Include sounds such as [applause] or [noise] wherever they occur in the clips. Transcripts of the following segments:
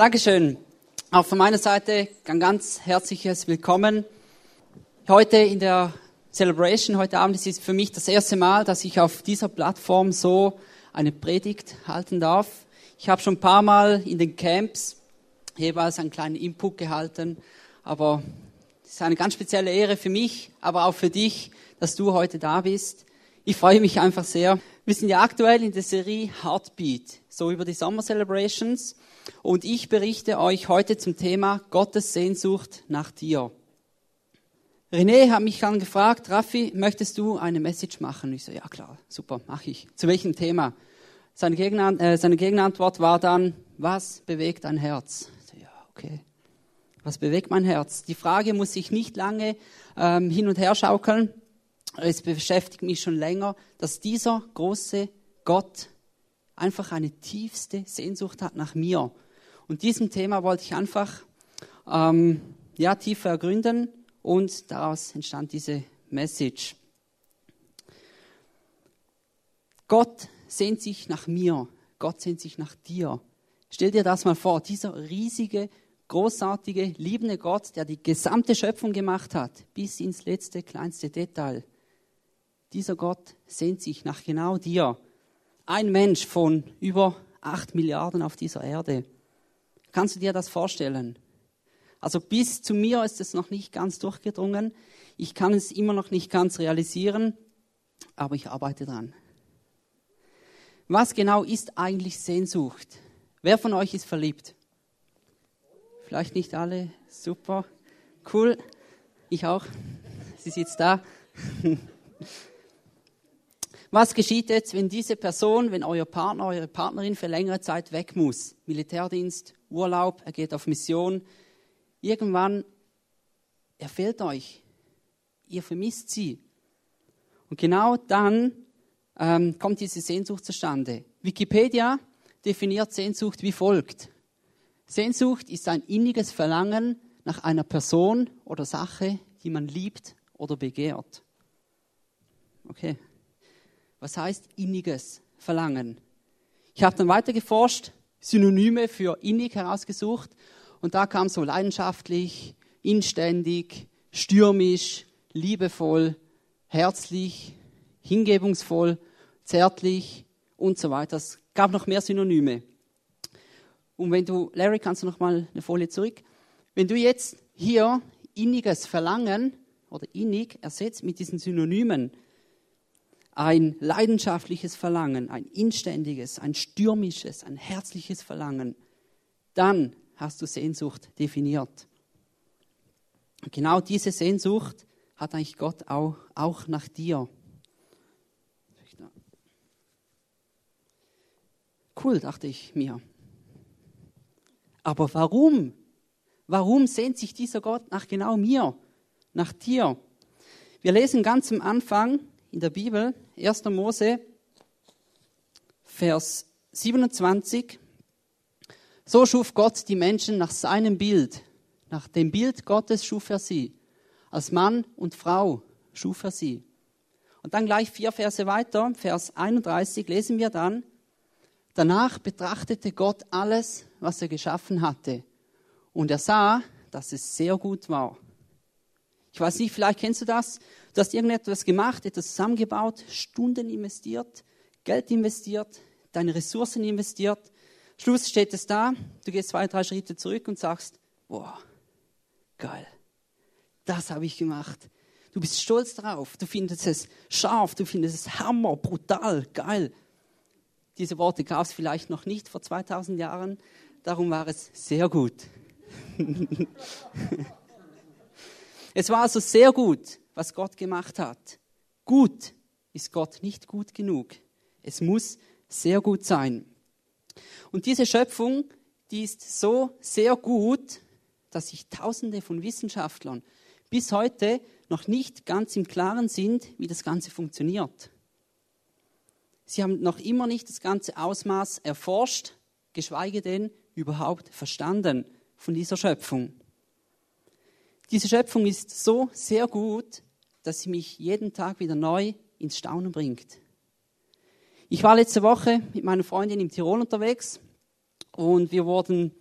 Dankeschön. Auch von meiner Seite ein ganz herzliches Willkommen. Heute in der Celebration, heute Abend, ist es für mich das erste Mal, dass ich auf dieser Plattform so eine Predigt halten darf. Ich habe schon ein paar Mal in den Camps jeweils einen kleinen Input gehalten, aber es ist eine ganz spezielle Ehre für mich, aber auch für dich, dass du heute da bist. Ich freue mich einfach sehr. Wir sind ja aktuell in der Serie Heartbeat, so über die Summer Celebrations. Und ich berichte euch heute zum Thema Gottes Sehnsucht nach dir. René hat mich dann gefragt, Raffi, möchtest du eine Message machen? Ich so, ja klar, super, mache ich. Zu welchem Thema? Seine, Gegenant äh, seine Gegenantwort war dann, was bewegt dein Herz? Ich so, ja, okay. Was bewegt mein Herz? Die Frage muss ich nicht lange ähm, hin und her schaukeln. Es beschäftigt mich schon länger, dass dieser große Gott einfach eine tiefste Sehnsucht hat nach mir. Und diesem Thema wollte ich einfach ähm, ja, tiefer ergründen und daraus entstand diese Message. Gott sehnt sich nach mir, Gott sehnt sich nach dir. Stell dir das mal vor, dieser riesige, großartige, liebende Gott, der die gesamte Schöpfung gemacht hat, bis ins letzte, kleinste Detail. Dieser Gott sehnt sich nach genau dir ein Mensch von über acht Milliarden auf dieser Erde. Kannst du dir das vorstellen? Also bis zu mir ist es noch nicht ganz durchgedrungen. Ich kann es immer noch nicht ganz realisieren, aber ich arbeite dran. Was genau ist eigentlich Sehnsucht? Wer von euch ist verliebt? Vielleicht nicht alle. Super. Cool. Ich auch. Sie sitzt da. [laughs] Was geschieht jetzt, wenn diese Person, wenn euer Partner, eure Partnerin für längere Zeit weg muss? Militärdienst, Urlaub, er geht auf Mission. Irgendwann, er fehlt euch. Ihr vermisst sie. Und genau dann ähm, kommt diese Sehnsucht zustande. Wikipedia definiert Sehnsucht wie folgt. Sehnsucht ist ein inniges Verlangen nach einer Person oder Sache, die man liebt oder begehrt. Okay, was heißt inniges Verlangen? Ich habe dann weiter geforscht, Synonyme für innig herausgesucht und da kam so leidenschaftlich, inständig, stürmisch, liebevoll, herzlich, hingebungsvoll, zärtlich und so weiter. Es gab noch mehr Synonyme. Und wenn du, Larry, kannst du noch mal eine Folie zurück? Wenn du jetzt hier inniges Verlangen oder innig ersetzt mit diesen Synonymen, ein leidenschaftliches Verlangen, ein inständiges, ein stürmisches, ein herzliches Verlangen, dann hast du Sehnsucht definiert. genau diese Sehnsucht hat eigentlich Gott auch, auch nach dir. Cool, dachte ich mir. Aber warum? Warum sehnt sich dieser Gott nach genau mir, nach dir? Wir lesen ganz am Anfang in der Bibel, 1. Mose, Vers 27. So schuf Gott die Menschen nach seinem Bild. Nach dem Bild Gottes schuf er sie. Als Mann und Frau schuf er sie. Und dann gleich vier Verse weiter, Vers 31, lesen wir dann, Danach betrachtete Gott alles, was er geschaffen hatte. Und er sah, dass es sehr gut war. Ich weiß nicht, vielleicht kennst du das. Du hast irgendetwas gemacht, etwas zusammengebaut, Stunden investiert, Geld investiert, deine Ressourcen investiert. Schluss steht es da, du gehst zwei, drei Schritte zurück und sagst, boah, geil, das habe ich gemacht. Du bist stolz darauf, du findest es scharf, du findest es hammer, brutal, geil. Diese Worte gab es vielleicht noch nicht vor 2000 Jahren, darum war es sehr gut. [laughs] Es war also sehr gut, was Gott gemacht hat. Gut ist Gott nicht gut genug. Es muss sehr gut sein. Und diese Schöpfung, die ist so sehr gut, dass sich Tausende von Wissenschaftlern bis heute noch nicht ganz im Klaren sind, wie das Ganze funktioniert. Sie haben noch immer nicht das ganze Ausmaß erforscht, geschweige denn überhaupt verstanden von dieser Schöpfung. Diese Schöpfung ist so sehr gut, dass sie mich jeden Tag wieder neu ins Staunen bringt. Ich war letzte Woche mit meiner Freundin im Tirol unterwegs und wir wurden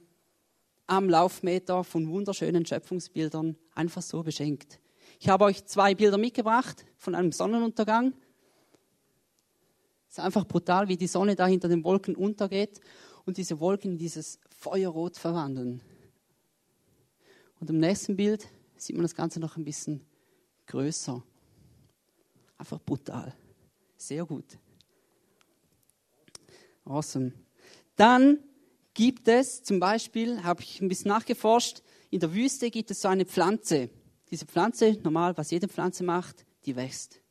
am Laufmeter von wunderschönen Schöpfungsbildern einfach so beschenkt. Ich habe euch zwei Bilder mitgebracht von einem Sonnenuntergang. Es ist einfach brutal, wie die Sonne da hinter den Wolken untergeht und diese Wolken in dieses Feuerrot verwandeln. Und im nächsten Bild sieht man das Ganze noch ein bisschen größer. Einfach brutal. Sehr gut. Awesome. Dann gibt es zum Beispiel, habe ich ein bisschen nachgeforscht, in der Wüste gibt es so eine Pflanze. Diese Pflanze, normal, was jede Pflanze macht, die wächst.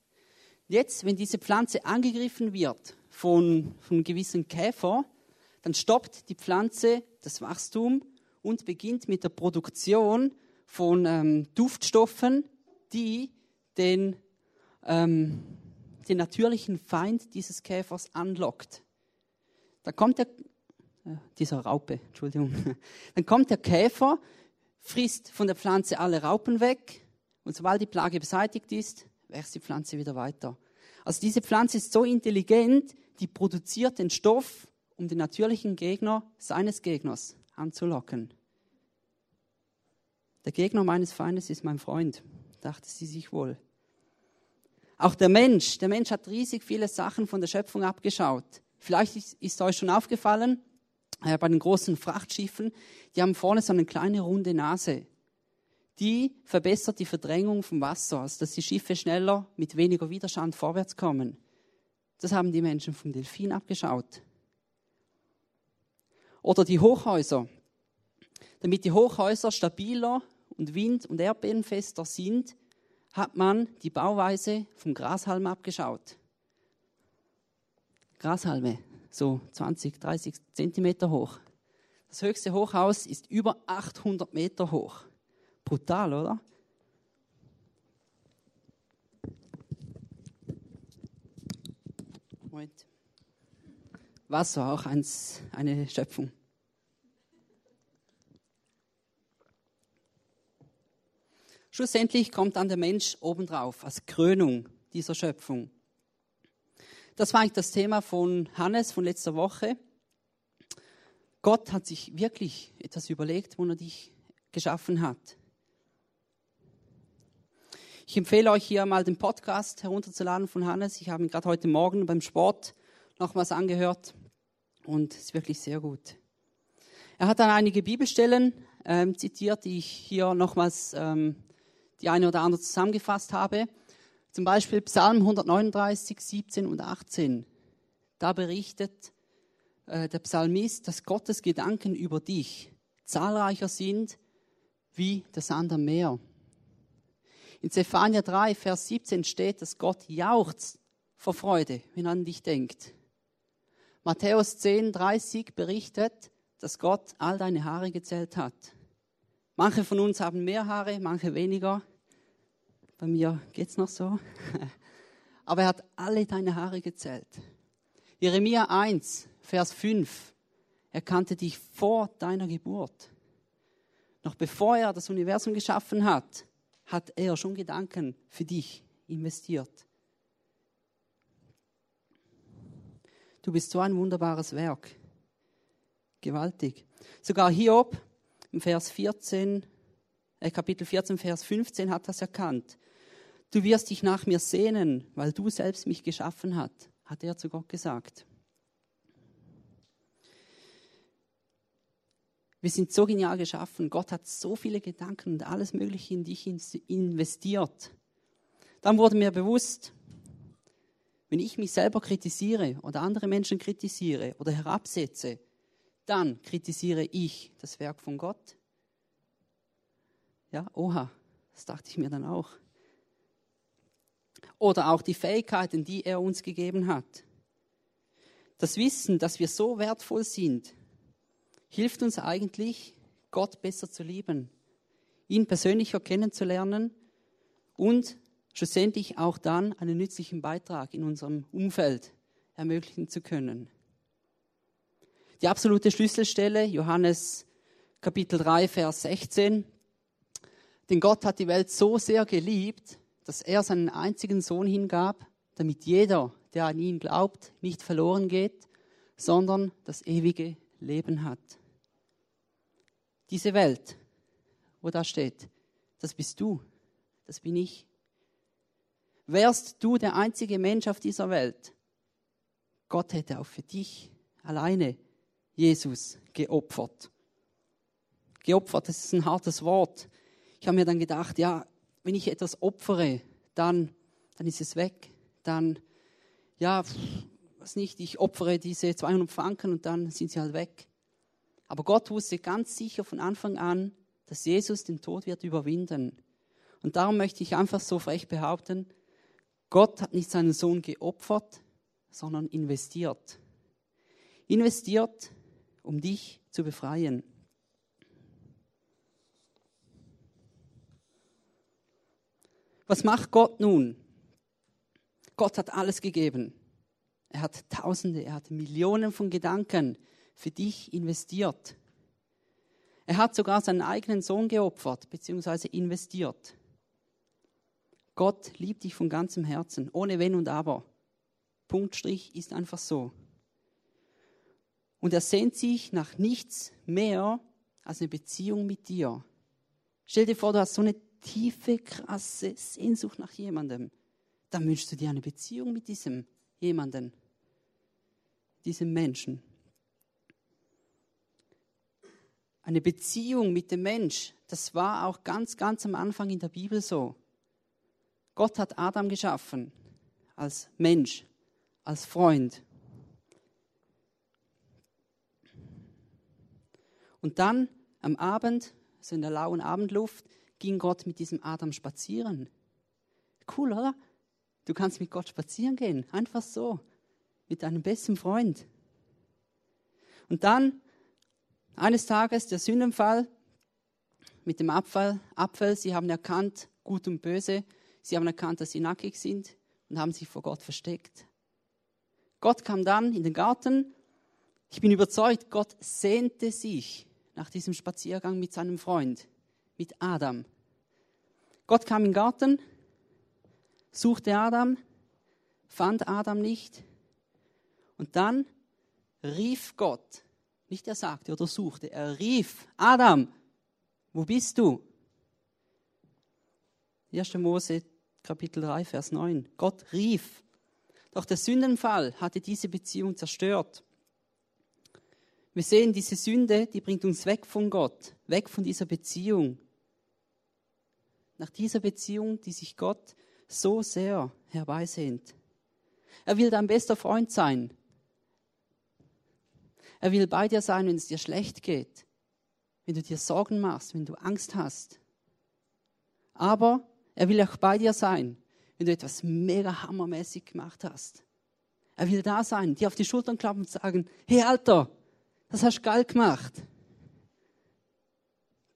Jetzt, wenn diese Pflanze angegriffen wird von, von einem gewissen Käfer, dann stoppt die Pflanze das Wachstum und beginnt mit der Produktion von ähm, Duftstoffen, die den, ähm, den natürlichen Feind dieses Käfers anlockt. Da kommt der, äh, dieser Raupe, Entschuldigung, [laughs] dann kommt der Käfer, frisst von der Pflanze alle Raupen weg und sobald die Plage beseitigt ist, wächst die Pflanze wieder weiter. Also diese Pflanze ist so intelligent, die produziert den Stoff, um den natürlichen Gegner seines Gegners anzulocken. Der Gegner meines Feindes ist mein Freund, dachte sie sich wohl. Auch der Mensch, der Mensch hat riesig viele Sachen von der Schöpfung abgeschaut. Vielleicht ist, ist euch schon aufgefallen, äh, bei den großen Frachtschiffen, die haben vorne so eine kleine runde Nase. Die verbessert die Verdrängung vom Wasser, also dass die Schiffe schneller mit weniger Widerstand vorwärts kommen. Das haben die Menschen vom Delfin abgeschaut. Oder die Hochhäuser. Damit die Hochhäuser stabiler und wind- und erdbebenfester sind, hat man die Bauweise vom Grashalm abgeschaut. Grashalme, so 20, 30 Zentimeter hoch. Das höchste Hochhaus ist über 800 Meter hoch. Brutal, oder? Moment. Wasser, auch eins, eine Schöpfung. Schlussendlich kommt dann der Mensch obendrauf als Krönung dieser Schöpfung. Das war eigentlich das Thema von Hannes von letzter Woche. Gott hat sich wirklich etwas überlegt, wo er dich geschaffen hat. Ich empfehle euch hier mal den Podcast herunterzuladen von Hannes. Ich habe ihn gerade heute Morgen beim Sport nochmals angehört und es ist wirklich sehr gut. Er hat dann einige Bibelstellen ähm, zitiert, die ich hier nochmals ähm, die eine oder andere zusammengefasst habe. Zum Beispiel Psalm 139, 17 und 18. Da berichtet äh, der Psalmist, dass Gottes Gedanken über dich zahlreicher sind wie Sand am Meer. In Zephania 3, Vers 17 steht, dass Gott jauchzt vor Freude, wenn er an dich denkt. Matthäus 10, 30 berichtet, dass Gott all deine Haare gezählt hat. Manche von uns haben mehr Haare, manche weniger. Bei mir geht es noch so. [laughs] Aber er hat alle deine Haare gezählt. Jeremia 1, Vers 5. Er kannte dich vor deiner Geburt. Noch bevor er das Universum geschaffen hat, hat er schon Gedanken für dich investiert. Du bist so ein wunderbares Werk. Gewaltig. Sogar Hiob im Vers 14, äh Kapitel 14, Vers 15 hat das erkannt. Du wirst dich nach mir sehnen, weil du selbst mich geschaffen hast, hat er zu Gott gesagt. Wir sind so genial geschaffen. Gott hat so viele Gedanken und alles Mögliche in dich investiert. Dann wurde mir bewusst, wenn ich mich selber kritisiere oder andere Menschen kritisiere oder herabsetze, dann kritisiere ich das Werk von Gott. Ja, oha, das dachte ich mir dann auch oder auch die Fähigkeiten, die er uns gegeben hat. Das Wissen, dass wir so wertvoll sind, hilft uns eigentlich, Gott besser zu lieben, ihn persönlicher kennenzulernen und schlussendlich auch dann einen nützlichen Beitrag in unserem Umfeld ermöglichen zu können. Die absolute Schlüsselstelle, Johannes Kapitel 3, Vers 16. Denn Gott hat die Welt so sehr geliebt, dass er seinen einzigen Sohn hingab, damit jeder, der an ihn glaubt, nicht verloren geht, sondern das ewige Leben hat. Diese Welt, wo da steht, das bist du, das bin ich. Wärst du der einzige Mensch auf dieser Welt, Gott hätte auch für dich alleine Jesus geopfert. Geopfert, das ist ein hartes Wort. Ich habe mir dann gedacht, ja, wenn ich etwas opfere, dann, dann ist es weg. Dann, ja, was nicht, ich opfere diese 200 Franken und dann sind sie halt weg. Aber Gott wusste ganz sicher von Anfang an, dass Jesus den Tod wird überwinden. Und darum möchte ich einfach so frech behaupten, Gott hat nicht seinen Sohn geopfert, sondern investiert. Investiert, um dich zu befreien. Was macht Gott nun? Gott hat alles gegeben. Er hat Tausende, er hat Millionen von Gedanken für dich investiert. Er hat sogar seinen eigenen Sohn geopfert bzw. investiert. Gott liebt dich von ganzem Herzen, ohne Wenn und Aber. Punkt Strich ist einfach so. Und er sehnt sich nach nichts mehr als eine Beziehung mit dir. Stell dir vor, du hast so eine tiefe, krasse Sehnsucht nach jemandem. Dann wünschst du dir eine Beziehung mit diesem jemanden, diesem Menschen. Eine Beziehung mit dem Mensch, das war auch ganz, ganz am Anfang in der Bibel so. Gott hat Adam geschaffen als Mensch als Freund. Und dann am Abend, so in der lauen Abendluft, ging Gott mit diesem Adam spazieren. Cool, oder? Du kannst mit Gott spazieren gehen, einfach so, mit deinem besten Freund. Und dann, eines Tages, der Sündenfall mit dem Abfall, Apfel, sie haben erkannt, gut und böse, sie haben erkannt, dass sie nackig sind und haben sich vor Gott versteckt. Gott kam dann in den Garten. Ich bin überzeugt, Gott sehnte sich nach diesem Spaziergang mit seinem Freund, mit Adam. Gott kam in den Garten, suchte Adam, fand Adam nicht. Und dann rief Gott, nicht er sagte oder suchte, er rief, Adam, wo bist du? 1. Mose Kapitel 3, Vers 9. Gott rief. Doch der Sündenfall hatte diese Beziehung zerstört. Wir sehen, diese Sünde, die bringt uns weg von Gott, weg von dieser Beziehung. Nach dieser Beziehung, die sich Gott so sehr herbeisehnt. Er will dein bester Freund sein. Er will bei dir sein, wenn es dir schlecht geht, wenn du dir Sorgen machst, wenn du Angst hast. Aber er will auch bei dir sein, wenn du etwas mega hammermäßig gemacht hast. Er will da sein, dir auf die Schultern klappen und sagen, hey Alter, das hast du geil gemacht.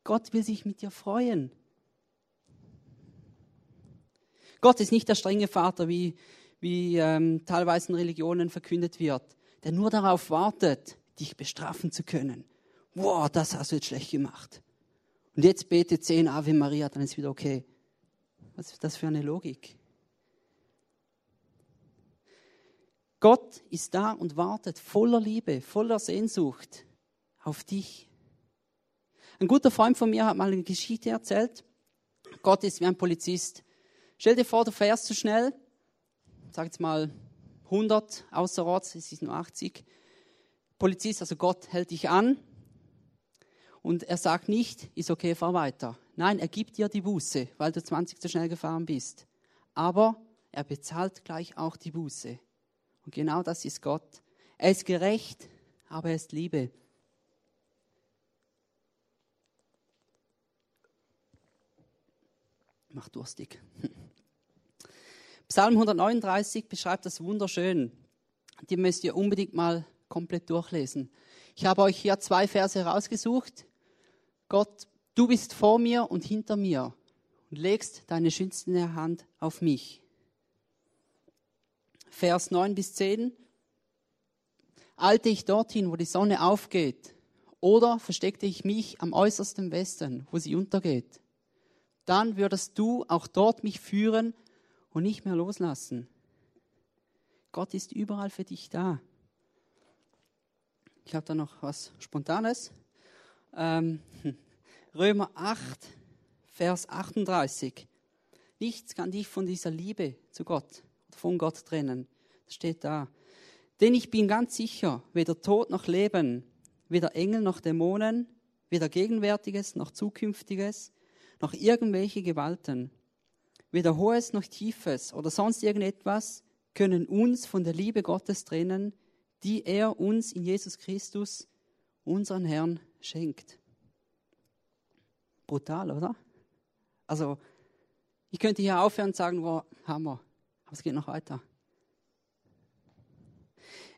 Gott will sich mit dir freuen. Gott ist nicht der strenge Vater, wie, wie ähm, teilweise in Religionen verkündet wird, der nur darauf wartet, dich bestrafen zu können. Wow, das hast du jetzt schlecht gemacht. Und jetzt bete zehn Ave Maria, dann ist wieder okay. Was ist das für eine Logik? Gott ist da und wartet voller Liebe, voller Sehnsucht auf dich. Ein guter Freund von mir hat mal eine Geschichte erzählt. Gott ist wie ein Polizist. Stell dir vor, du fährst zu schnell, sag jetzt mal 100 außerorts, es ist nur 80. Polizist, also Gott hält dich an und er sagt nicht, ist okay, fahr weiter. Nein, er gibt dir die Buße, weil du 20 zu schnell gefahren bist. Aber er bezahlt gleich auch die Buße. Und genau das ist Gott. Er ist gerecht, aber er ist Liebe. Macht durstig. Psalm 139 beschreibt das wunderschön. Die müsst ihr unbedingt mal komplett durchlesen. Ich habe euch hier zwei Verse rausgesucht. Gott, du bist vor mir und hinter mir und legst deine schützende Hand auf mich. Vers 9 bis 10. Eilte ich dorthin, wo die Sonne aufgeht, oder versteckte ich mich am äußersten Westen, wo sie untergeht? Dann würdest du auch dort mich führen und nicht mehr loslassen. Gott ist überall für dich da. Ich habe da noch was Spontanes. ähm, [laughs] Römer 8, Vers 38. Nichts kann dich von dieser Liebe zu Gott von Gott trennen. Das steht da. Denn ich bin ganz sicher, weder Tod noch Leben, weder Engel noch Dämonen, weder Gegenwärtiges noch Zukünftiges, noch irgendwelche Gewalten, weder Hohes noch Tiefes oder sonst irgendetwas können uns von der Liebe Gottes trennen, die er uns in Jesus Christus, unseren Herrn, schenkt. Brutal, oder? Also, ich könnte hier aufhören und sagen, wow, Hammer, aber es geht noch weiter.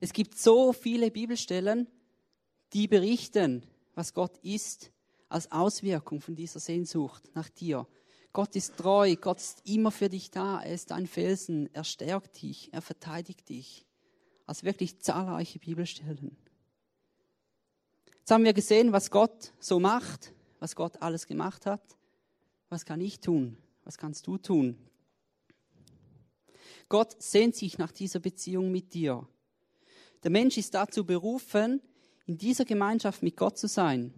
Es gibt so viele Bibelstellen, die berichten, was Gott ist, als Auswirkung von dieser Sehnsucht nach dir. Gott ist treu, Gott ist immer für dich da, er ist ein Felsen, er stärkt dich, er verteidigt dich. Also wirklich zahlreiche Bibelstellen. Jetzt haben wir gesehen, was Gott so macht, was Gott alles gemacht hat. Was kann ich tun? Was kannst du tun? Gott sehnt sich nach dieser Beziehung mit dir. Der Mensch ist dazu berufen, in dieser Gemeinschaft mit Gott zu sein.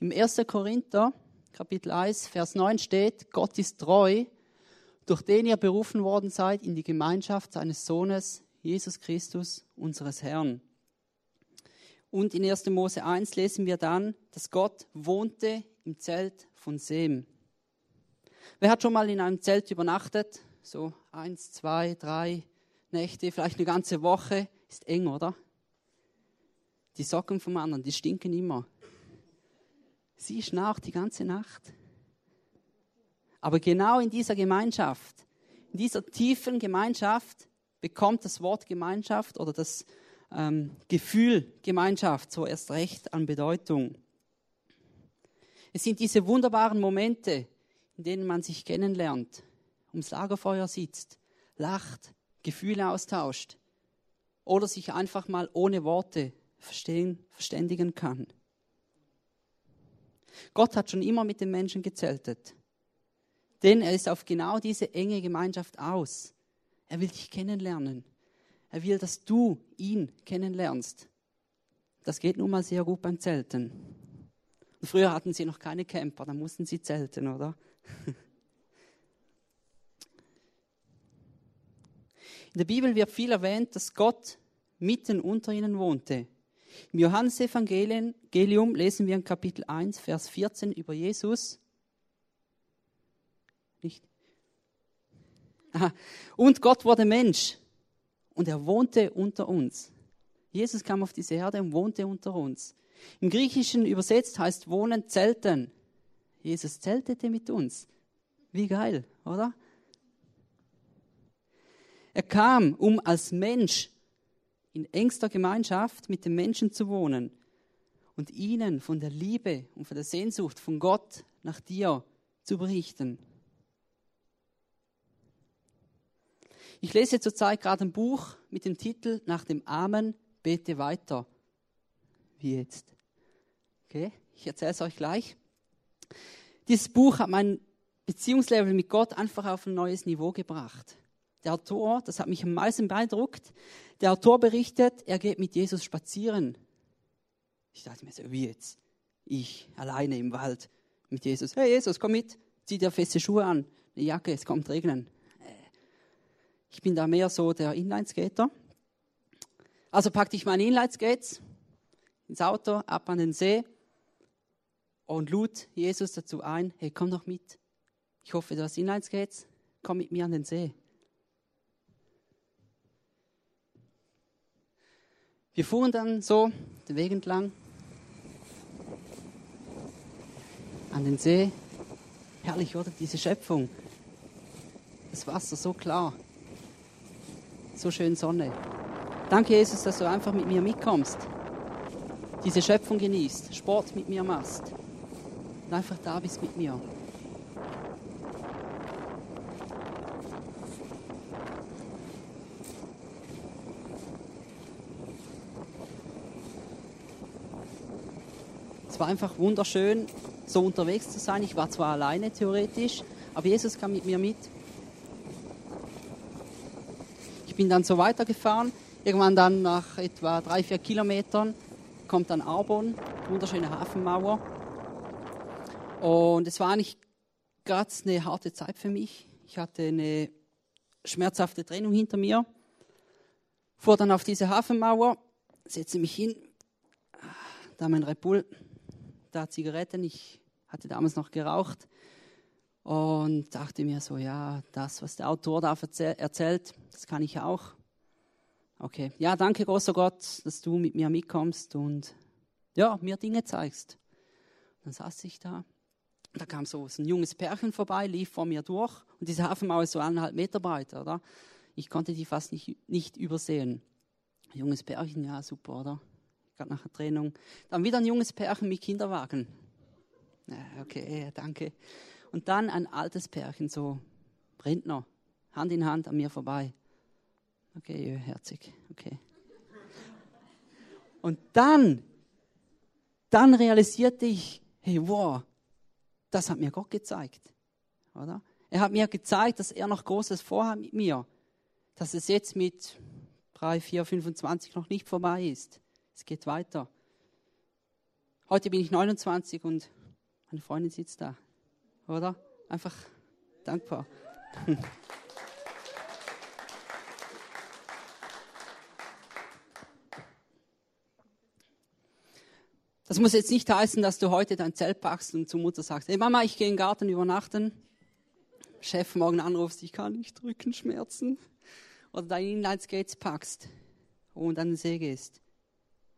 Im 1. Korinther, Kapitel 1, Vers 9 steht, Gott ist treu, durch den ihr berufen worden seid in die Gemeinschaft seines Sohnes, Jesus Christus, unseres Herrn. Und in 1. Mose 1 lesen wir dann, dass Gott wohnte im Zelt von Sem. Wer hat schon mal in einem Zelt übernachtet? So eins, zwei, drei Nächte, vielleicht eine ganze Woche. Ist eng, oder? Die Socken vom anderen, die stinken immer. Sie schnarcht die ganze Nacht. Aber genau in dieser Gemeinschaft, in dieser tiefen Gemeinschaft bekommt das Wort Gemeinschaft oder das ähm, Gefühl Gemeinschaft so erst recht an Bedeutung. Es sind diese wunderbaren Momente, in denen man sich kennenlernt, ums Lagerfeuer sitzt, lacht, Gefühle austauscht oder sich einfach mal ohne Worte verstehen, verständigen kann. Gott hat schon immer mit den Menschen gezeltet. Denn er ist auf genau diese enge Gemeinschaft aus. Er will dich kennenlernen. Er will, dass du ihn kennenlernst. Das geht nun mal sehr gut beim Zelten. Und früher hatten sie noch keine Camper, da mussten sie zelten, oder? [laughs] In der Bibel wird viel erwähnt, dass Gott mitten unter ihnen wohnte. Im Johannesevangelium lesen wir in Kapitel 1, Vers 14 über Jesus. Nicht? Aha. Und Gott wurde Mensch und er wohnte unter uns. Jesus kam auf diese Erde und wohnte unter uns. Im Griechischen übersetzt heißt wohnen zelten. Jesus zeltete mit uns. Wie geil, oder? Er kam, um als Mensch in engster Gemeinschaft mit den Menschen zu wohnen und ihnen von der Liebe und von der Sehnsucht von Gott nach dir zu berichten. Ich lese zurzeit gerade ein Buch mit dem Titel Nach dem Amen bete weiter. Wie jetzt? Okay, ich erzähle es euch gleich. Dieses Buch hat mein Beziehungslevel mit Gott einfach auf ein neues Niveau gebracht. Der Autor, das hat mich am meisten beeindruckt, der Autor berichtet, er geht mit Jesus spazieren. Ich dachte mir so, wie jetzt? Ich alleine im Wald mit Jesus. Hey Jesus, komm mit, zieh dir feste Schuhe an, eine Jacke, es kommt regnen. Äh, ich bin da mehr so der Inlineskater. Also packte ich meine Inlineskates ins Auto, ab an den See und lud Jesus dazu ein, hey, komm doch mit. Ich hoffe, du hast Inlineskates, komm mit mir an den See. Wir fuhren dann so den Weg entlang an den See. Herrlich, oder? Diese Schöpfung. Das Wasser so klar. So schön Sonne. Danke, Jesus, dass du einfach mit mir mitkommst. Diese Schöpfung genießt, Sport mit mir machst. Und einfach da bist mit mir. Es war einfach wunderschön, so unterwegs zu sein. Ich war zwar alleine theoretisch, aber Jesus kam mit mir mit. Ich bin dann so weitergefahren. Irgendwann dann nach etwa drei, vier Kilometern kommt dann Arbon, wunderschöne Hafenmauer. Und es war eigentlich gerade eine harte Zeit für mich. Ich hatte eine schmerzhafte Trennung hinter mir. Fuhr dann auf diese Hafenmauer, setze mich hin, da mein Red Bull, da Zigaretten. Ich hatte damals noch geraucht und dachte mir so, ja, das, was der Autor da erzählt, das kann ich auch. Okay, ja, danke, großer Gott, dass du mit mir mitkommst und ja, mir Dinge zeigst. Dann saß ich da. Da kam so ein junges Pärchen vorbei, lief vor mir durch und diese Hafenmauer ist so eineinhalb Meter breit, oder? Ich konnte die fast nicht, nicht übersehen. Junges Pärchen, ja, super, oder? Gerade nach der Trennung. Dann wieder ein junges Pärchen mit Kinderwagen. Okay, danke. Und dann ein altes Pärchen, so Rentner, Hand in Hand an mir vorbei. Okay, herzig, okay. Und dann, dann realisierte ich, hey, wow, das hat mir Gott gezeigt, oder? Er hat mir gezeigt, dass er noch Großes vorhat mit mir, dass es jetzt mit 3, 4, 25 noch nicht vorbei ist. Es geht weiter. Heute bin ich 29 und meine Freundin sitzt da, oder? Einfach dankbar. [laughs] Das muss jetzt nicht heißen, dass du heute dein Zelt packst und zur Mutter sagst, hey Mama, ich gehe in den Garten übernachten. Chef morgen anrufst, ich kann nicht Rückenschmerzen. Oder dein Inlineskates packst und an den See gehst.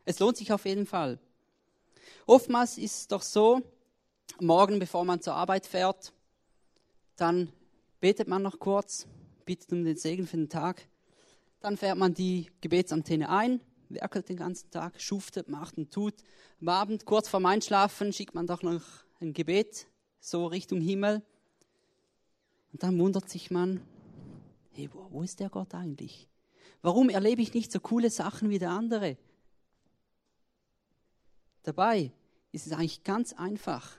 Es lohnt sich auf jeden Fall. Oftmals ist es doch so, morgen, bevor man zur Arbeit fährt, dann betet man noch kurz, bittet um den Segen für den Tag. Dann fährt man die Gebetsantenne ein, werkelt den ganzen Tag, schuftet, macht und tut. Am Abend, kurz vorm Einschlafen, schickt man doch noch ein Gebet, so Richtung Himmel. Und dann wundert sich man, hey, wo, ist der Gott eigentlich? Warum erlebe ich nicht so coole Sachen wie der andere? Dabei ist es eigentlich ganz einfach.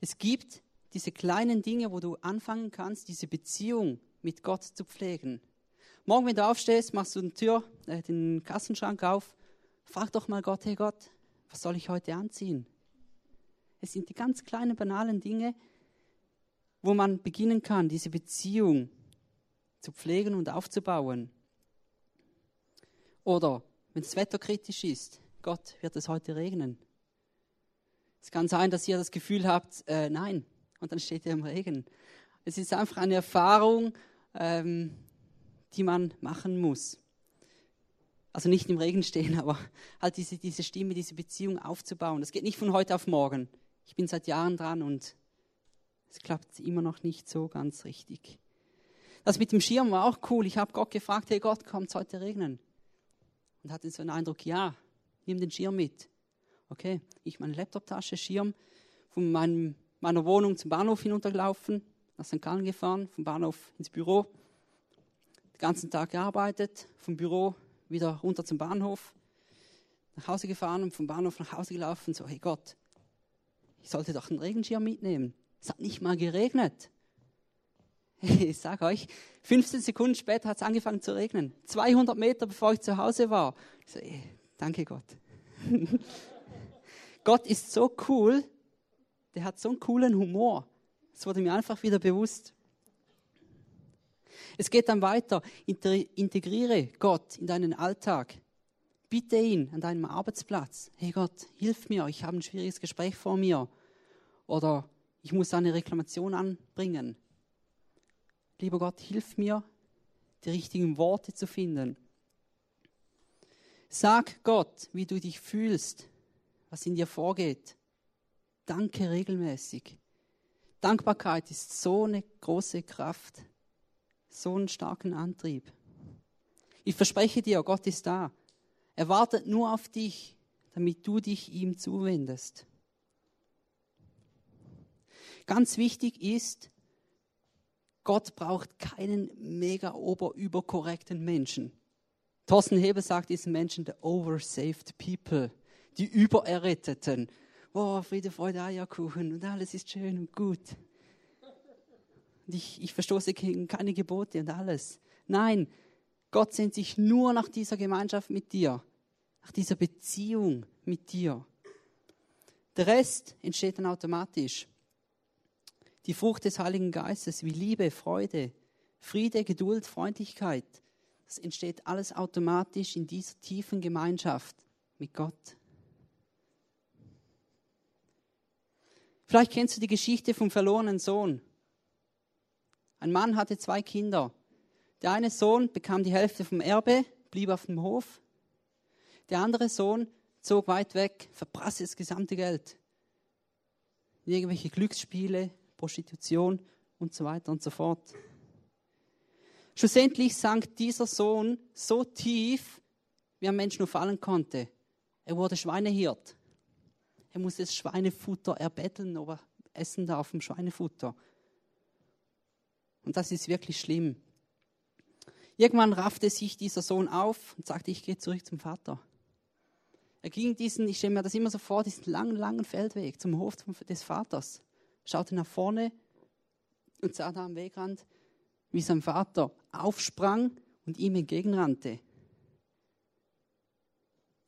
Es gibt diese kleinen Dinge, wo du anfangen kannst, diese Beziehung mit Gott zu pflegen. Morgen, wenn du aufstehst, machst du die Tür, äh, den Kassenschrank auf, frag doch mal Gott, hey Gott, was soll ich heute anziehen? Es sind die ganz kleinen, banalen Dinge, wo man beginnen kann, diese Beziehung zu pflegen und aufzubauen. Oder wenn das Wetter kritisch ist, Gott, wird es heute regnen? Es kann sein, dass ihr das Gefühl habt, äh, nein, und dann steht ihr im Regen. Es ist einfach eine Erfahrung, ähm, die man machen muss. Also nicht im Regen stehen, [laughs] aber halt diese, diese Stimme, diese Beziehung aufzubauen. Das geht nicht von heute auf morgen. Ich bin seit Jahren dran und es klappt immer noch nicht so ganz richtig. Das mit dem Schirm war auch cool. Ich habe Gott gefragt, hey Gott, kommt es heute regnen? Und hatte so einen Eindruck, ja, nimm den Schirm mit. Okay, ich meine Laptoptasche, Schirm, von meinem, meiner Wohnung zum Bahnhof hinuntergelaufen, nach St. Gallen gefahren, vom Bahnhof ins Büro, den ganzen Tag gearbeitet, vom Büro wieder runter zum Bahnhof, nach Hause gefahren und vom Bahnhof nach Hause gelaufen, so, hey Gott, ich sollte doch einen Regenschirm mitnehmen. Es hat nicht mal geregnet. [laughs] Ich sage euch, 15 Sekunden später hat es angefangen zu regnen. 200 Meter bevor ich zu Hause war. Ich so, ey, danke Gott. [laughs] Gott ist so cool, der hat so einen coolen Humor. Das wurde mir einfach wieder bewusst. Es geht dann weiter. Integriere Gott in deinen Alltag. Bitte ihn an deinem Arbeitsplatz. Hey Gott, hilf mir, ich habe ein schwieriges Gespräch vor mir. Oder ich muss eine Reklamation anbringen. Lieber Gott, hilf mir, die richtigen Worte zu finden. Sag Gott, wie du dich fühlst was in dir vorgeht. Danke regelmäßig. Dankbarkeit ist so eine große Kraft, so einen starken Antrieb. Ich verspreche dir, Gott ist da. Er wartet nur auf dich, damit du dich ihm zuwendest. Ganz wichtig ist, Gott braucht keinen mega oberüberkorrekten Menschen. Thorsten Heber sagt diesen Menschen, the oversaved people die Übererretteten. Oh, Friede, Freude, Eierkuchen und alles ist schön und gut. Und ich, ich verstoße gegen keine Gebote und alles. Nein, Gott sehnt sich nur nach dieser Gemeinschaft mit dir, nach dieser Beziehung mit dir. Der Rest entsteht dann automatisch. Die Frucht des Heiligen Geistes wie Liebe, Freude, Friede, Geduld, Freundlichkeit, das entsteht alles automatisch in dieser tiefen Gemeinschaft mit Gott. Vielleicht kennst du die Geschichte vom verlorenen Sohn. Ein Mann hatte zwei Kinder. Der eine Sohn bekam die Hälfte vom Erbe, blieb auf dem Hof. Der andere Sohn zog weit weg, verprasste das gesamte Geld. Irgendwelche Glücksspiele, Prostitution und so weiter und so fort. Schlussendlich sank dieser Sohn so tief, wie ein Mensch nur fallen konnte. Er wurde Schweinehirt. Er musste das Schweinefutter erbetteln, ob er essen darf vom Schweinefutter. Und das ist wirklich schlimm. Irgendwann raffte sich dieser Sohn auf und sagte, ich gehe zurück zum Vater. Er ging diesen, ich stelle mir das immer so vor, diesen langen, langen Feldweg zum Hof des Vaters, schaute nach vorne und sah da am Wegrand, wie sein Vater aufsprang und ihm entgegenrannte.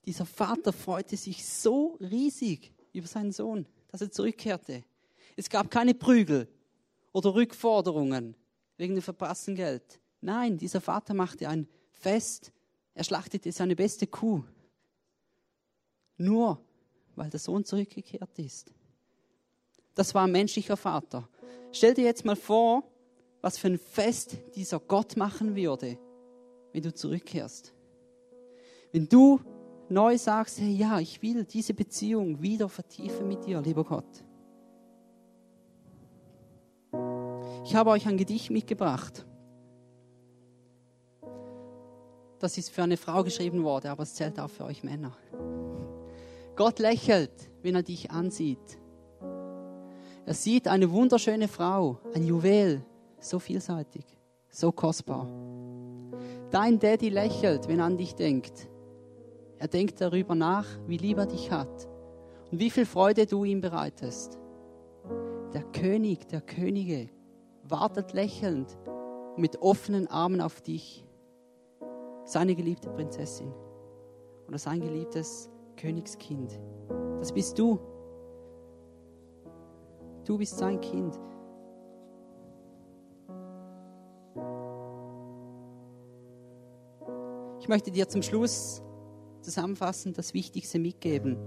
Dieser Vater freute sich so riesig über seinen Sohn, dass er zurückkehrte. Es gab keine Prügel oder Rückforderungen wegen dem verpassten Geld. Nein, dieser Vater machte ein Fest, er schlachtete seine beste Kuh. Nur weil der Sohn zurückgekehrt ist. Das war ein menschlicher Vater. Stell dir jetzt mal vor, was für ein Fest dieser Gott machen würde, wenn du zurückkehrst. Wenn du neu sagst, hey, ja, ich will diese Beziehung wieder vertiefen mit dir, lieber Gott. Ich habe euch ein Gedicht mitgebracht. Das ist für eine Frau geschrieben worden, aber es zählt auch für euch Männer. Gott lächelt, wenn er dich ansieht. Er sieht eine wunderschöne Frau, ein Juwel, so vielseitig, so kostbar. Dein Daddy lächelt, wenn er an dich denkt. Er denkt darüber nach, wie lieb er dich hat und wie viel Freude du ihm bereitest. Der König der Könige wartet lächelnd mit offenen Armen auf dich seine geliebte Prinzessin oder sein geliebtes Königskind. Das bist du. Du bist sein Kind. Ich möchte dir zum Schluss zusammenfassend das Wichtigste mitgeben.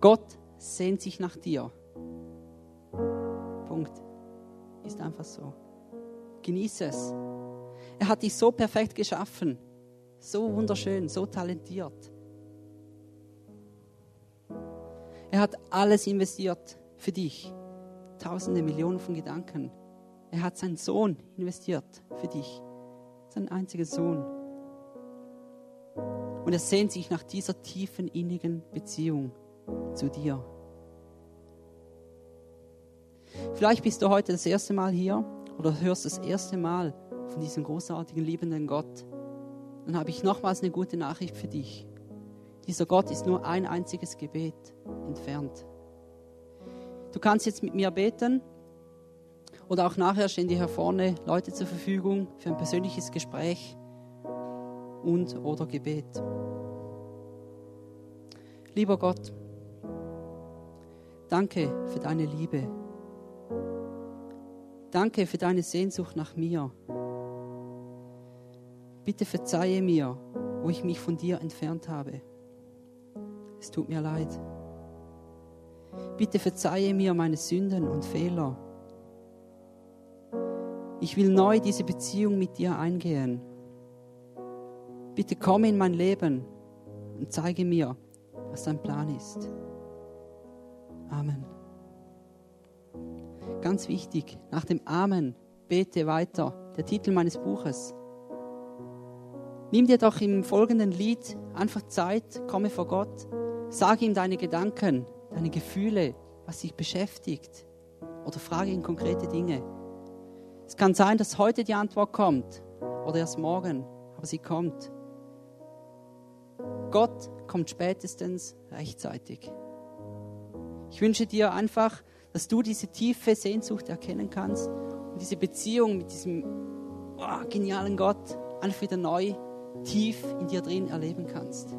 Gott sehnt sich nach dir. Punkt. Ist einfach so. Genieße es. Er hat dich so perfekt geschaffen, so wunderschön, so talentiert. Er hat alles investiert für dich. Tausende, Millionen von Gedanken. Er hat seinen Sohn investiert für dich. Seinen einzigen Sohn. Und er sehnt sich nach dieser tiefen, innigen Beziehung zu dir. Vielleicht bist du heute das erste Mal hier oder hörst das erste Mal von diesem großartigen, liebenden Gott, dann habe ich nochmals eine gute Nachricht für dich. Dieser Gott ist nur ein einziges Gebet entfernt. Du kannst jetzt mit mir beten oder auch nachher stehen dir hier vorne Leute zur Verfügung für ein persönliches Gespräch und oder Gebet. Lieber Gott, danke für deine Liebe. Danke für deine Sehnsucht nach mir. Bitte verzeihe mir, wo ich mich von dir entfernt habe. Es tut mir leid. Bitte verzeihe mir meine Sünden und Fehler. Ich will neu diese Beziehung mit dir eingehen. Bitte komm in mein Leben und zeige mir, was dein Plan ist. Amen. Ganz wichtig, nach dem Amen bete weiter. Der Titel meines Buches. Nimm dir doch im folgenden Lied einfach Zeit, komme vor Gott, sag ihm deine Gedanken, deine Gefühle, was dich beschäftigt oder frage ihn konkrete Dinge. Es kann sein, dass heute die Antwort kommt oder erst morgen, aber sie kommt. Gott kommt spätestens rechtzeitig. Ich wünsche dir einfach, dass du diese tiefe Sehnsucht erkennen kannst und diese Beziehung mit diesem oh, genialen Gott einfach wieder neu tief in dir drin erleben kannst.